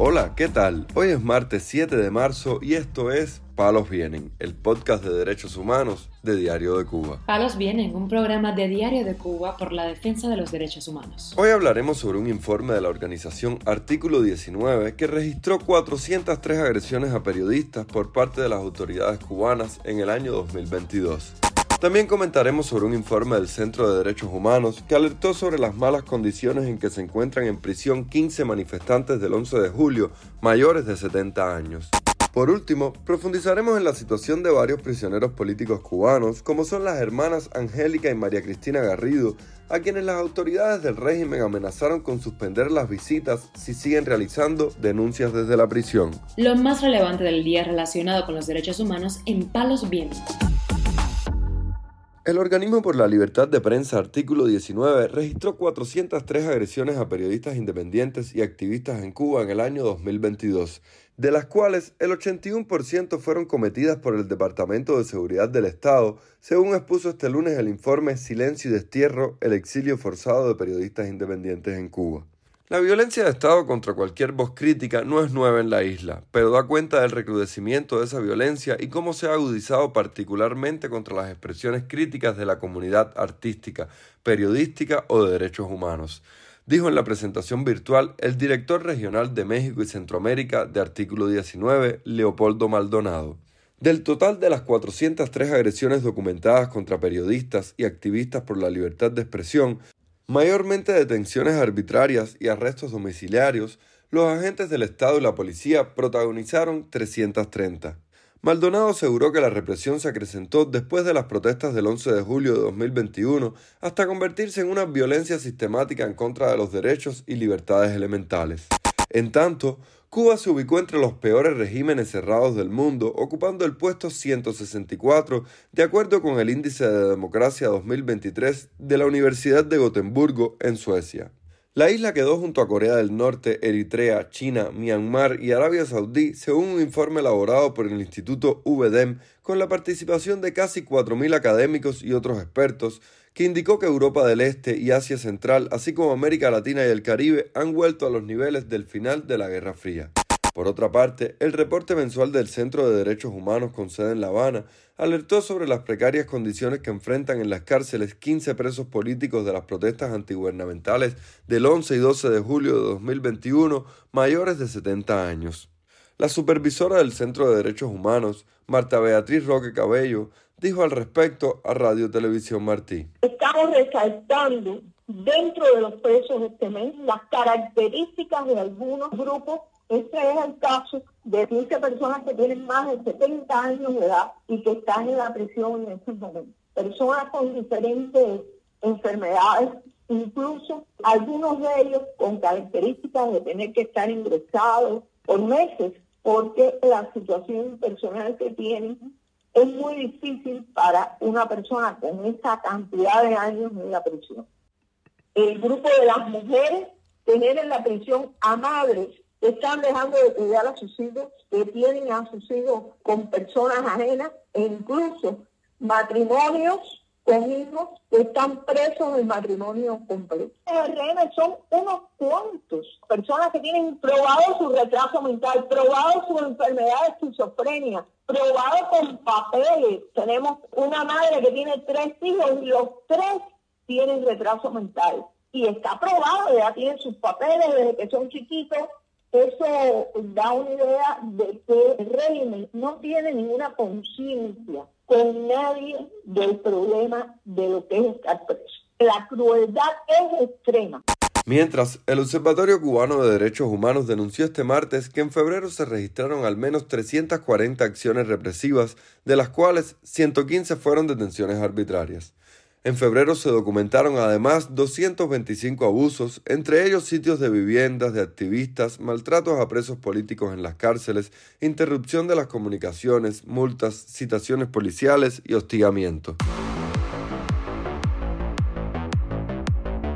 Hola, ¿qué tal? Hoy es martes 7 de marzo y esto es Palos Vienen, el podcast de derechos humanos de Diario de Cuba. Palos Vienen, un programa de Diario de Cuba por la defensa de los derechos humanos. Hoy hablaremos sobre un informe de la organización Artículo 19 que registró 403 agresiones a periodistas por parte de las autoridades cubanas en el año 2022. También comentaremos sobre un informe del Centro de Derechos Humanos que alertó sobre las malas condiciones en que se encuentran en prisión 15 manifestantes del 11 de julio mayores de 70 años. Por último, profundizaremos en la situación de varios prisioneros políticos cubanos, como son las hermanas Angélica y María Cristina Garrido, a quienes las autoridades del régimen amenazaron con suspender las visitas si siguen realizando denuncias desde la prisión. Lo más relevante del día relacionado con los derechos humanos en Palos Vientos. El Organismo por la Libertad de Prensa, artículo 19, registró 403 agresiones a periodistas independientes y activistas en Cuba en el año 2022, de las cuales el 81% fueron cometidas por el Departamento de Seguridad del Estado, según expuso este lunes el informe Silencio y Destierro, el exilio forzado de periodistas independientes en Cuba. La violencia de Estado contra cualquier voz crítica no es nueva en la isla, pero da cuenta del recrudecimiento de esa violencia y cómo se ha agudizado particularmente contra las expresiones críticas de la comunidad artística, periodística o de derechos humanos, dijo en la presentación virtual el director regional de México y Centroamérica de Artículo 19, Leopoldo Maldonado. Del total de las 403 agresiones documentadas contra periodistas y activistas por la libertad de expresión, Mayormente detenciones arbitrarias y arrestos domiciliarios, los agentes del Estado y la policía protagonizaron 330. Maldonado aseguró que la represión se acrecentó después de las protestas del 11 de julio de 2021 hasta convertirse en una violencia sistemática en contra de los derechos y libertades elementales. En tanto, Cuba se ubicó entre los peores regímenes cerrados del mundo, ocupando el puesto 164 de acuerdo con el Índice de Democracia 2023 de la Universidad de Gotemburgo en Suecia. La isla quedó junto a Corea del Norte, Eritrea, China, Myanmar y Arabia Saudí, según un informe elaborado por el Instituto VDEM, con la participación de casi 4.000 académicos y otros expertos, que indicó que Europa del Este y Asia Central, así como América Latina y el Caribe, han vuelto a los niveles del final de la Guerra Fría. Por otra parte, el reporte mensual del Centro de Derechos Humanos con sede en La Habana alertó sobre las precarias condiciones que enfrentan en las cárceles 15 presos políticos de las protestas antigubernamentales del 11 y 12 de julio de 2021 mayores de 70 años. La supervisora del Centro de Derechos Humanos, Marta Beatriz Roque Cabello, dijo al respecto a Radio Televisión Martí. Estamos resaltando dentro de los presos este mes las características de algunos grupos. Este es el caso de 15 personas que tienen más de 70 años de edad y que están en la prisión en estos momentos. Personas con diferentes enfermedades, incluso algunos de ellos con características de tener que estar ingresados por meses porque la situación personal que tienen es muy difícil para una persona con esa cantidad de años en la prisión. El grupo de las mujeres tener en la prisión a madres que están dejando de cuidar a sus hijos, que tienen a sus hijos con personas ajenas e incluso matrimonios con hijos que están presos del matrimonio completo. RM son unos cuantos personas que tienen probado su retraso mental, probado su enfermedad de esquizofrenia, probado con papeles. Tenemos una madre que tiene tres hijos y los tres tienen retraso mental. Y está probado, ya tienen sus papeles desde que son chiquitos. Eso da una idea de que el régimen no tiene ninguna conciencia con nadie del problema de lo que es estar preso. La crueldad es extrema. Mientras, el Observatorio Cubano de Derechos Humanos denunció este martes que en febrero se registraron al menos 340 acciones represivas, de las cuales 115 fueron detenciones arbitrarias. En febrero se documentaron además 225 abusos, entre ellos sitios de viviendas de activistas, maltratos a presos políticos en las cárceles, interrupción de las comunicaciones, multas, citaciones policiales y hostigamiento.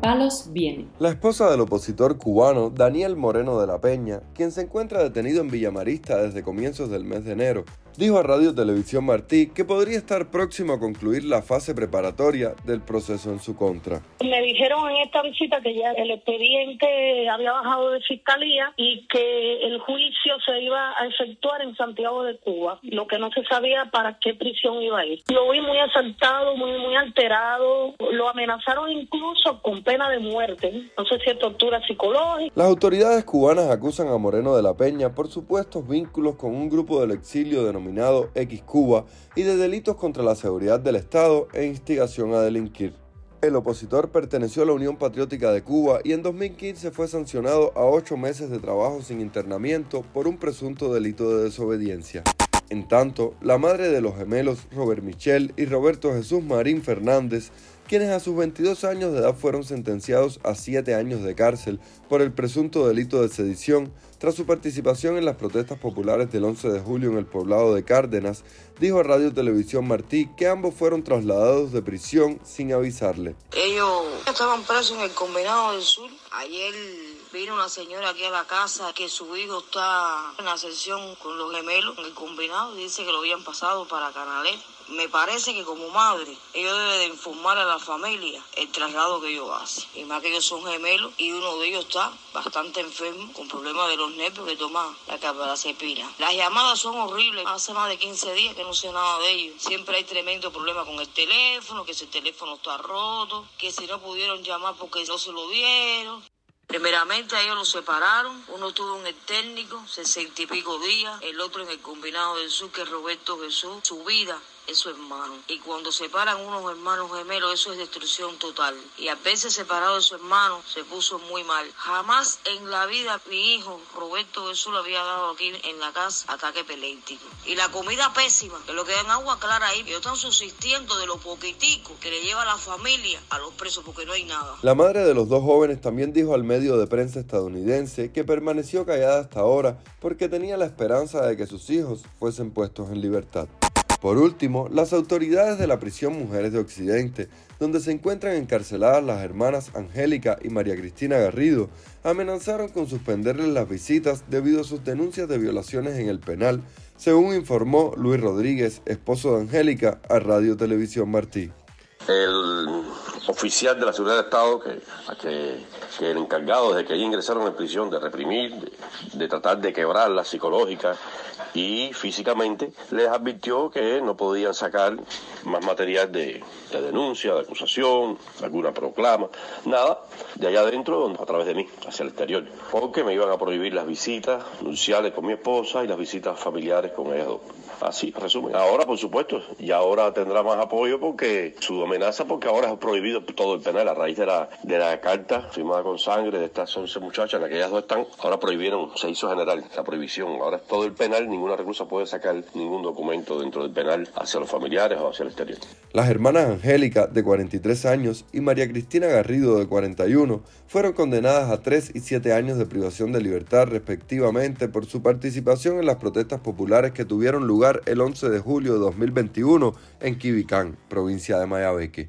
Palos viene. La esposa del opositor cubano Daniel Moreno de la Peña, quien se encuentra detenido en Villamarista desde comienzos del mes de enero, dijo a Radio Televisión Martí que podría estar próximo a concluir la fase preparatoria del proceso en su contra. Me dijeron en esta visita que ya el expediente había bajado de fiscalía y que el juicio se iba a efectuar en Santiago de Cuba, lo que no se sabía para qué prisión iba a ir. Lo vi muy asaltado, muy, muy alterado, lo amenazaron incluso con pena de muerte, no sé si es tortura psicológica. Las autoridades cubanas acusan a Moreno de la Peña por supuestos vínculos con un grupo del exilio denominado X Cuba y de delitos contra la seguridad del Estado e instigación a delinquir. El opositor perteneció a la Unión Patriótica de Cuba y en 2015 fue sancionado a ocho meses de trabajo sin internamiento por un presunto delito de desobediencia. En tanto, la madre de los gemelos Robert Michel y Roberto Jesús Marín Fernández quienes a sus 22 años de edad fueron sentenciados a 7 años de cárcel por el presunto delito de sedición tras su participación en las protestas populares del 11 de julio en el poblado de Cárdenas, dijo a Radio Televisión Martí que ambos fueron trasladados de prisión sin avisarle. Ellos estaban presos en el combinado del sur. Ayer vino una señora aquí a la casa que su hijo está en la sesión con los gemelos en el combinado y dice que lo habían pasado para Canalé. Me parece que como madre, ellos deben de informar a la familia el traslado que ellos hacen. Y más que ellos son gemelos y uno de ellos está bastante enfermo con problemas de los nervios que toma la carbamazepina. Las llamadas son horribles. Hace más de 15 días que no sé nada de ellos. Siempre hay tremendo problema con el teléfono, que ese teléfono está roto, que si no pudieron llamar porque no se lo dieron. Primeramente ellos los separaron, uno estuvo en el técnico, sesenta y pico días, el otro en el combinado del sur, que es Roberto Jesús, su vida su hermano. Y cuando separan unos hermanos gemelos, eso es destrucción total. Y a veces separado de su hermano, se puso muy mal. Jamás en la vida mi hijo, Roberto Jesús, le había dado aquí en la casa ataque epiléptico. Y la comida pésima, que lo que dan agua clara ahí, ellos están subsistiendo de lo poquitico que le lleva la familia a los presos porque no hay nada. La madre de los dos jóvenes también dijo al medio de prensa estadounidense que permaneció callada hasta ahora porque tenía la esperanza de que sus hijos fuesen puestos en libertad. Por último, las autoridades de la prisión Mujeres de Occidente, donde se encuentran encarceladas las hermanas Angélica y María Cristina Garrido, amenazaron con suspenderles las visitas debido a sus denuncias de violaciones en el penal, según informó Luis Rodríguez, esposo de Angélica, a Radio Televisión Martí. Oficial de la seguridad de Estado, que, que, que el encargado de que ahí ingresaron en prisión, de reprimir, de, tratar de quebrarla psicológica y físicamente, les advirtió que no podían sacar más material de, de denuncia, de acusación, alguna proclama, nada, de allá adentro a través de mí, hacia el exterior, porque me iban a prohibir las visitas nupciales con mi esposa y las visitas familiares con ellos dos. Así, resumen. Ahora, por supuesto, y ahora tendrá más apoyo porque su amenaza, porque ahora es prohibido todo el penal a raíz de la, de la carta firmada con sangre de estas 11 muchachas, en aquellas dos están, ahora prohibieron, se hizo general la prohibición. Ahora es todo el penal, ninguna reclusa puede sacar ningún documento dentro del penal hacia los familiares o hacia el exterior. Las hermanas Angélica, de 43 años, y María Cristina Garrido, de 41, fueron condenadas a 3 y 7 años de privación de libertad respectivamente por su participación en las protestas populares que tuvieron lugar el 11 de julio de 2021 en Quibicán, provincia de Mayabeque.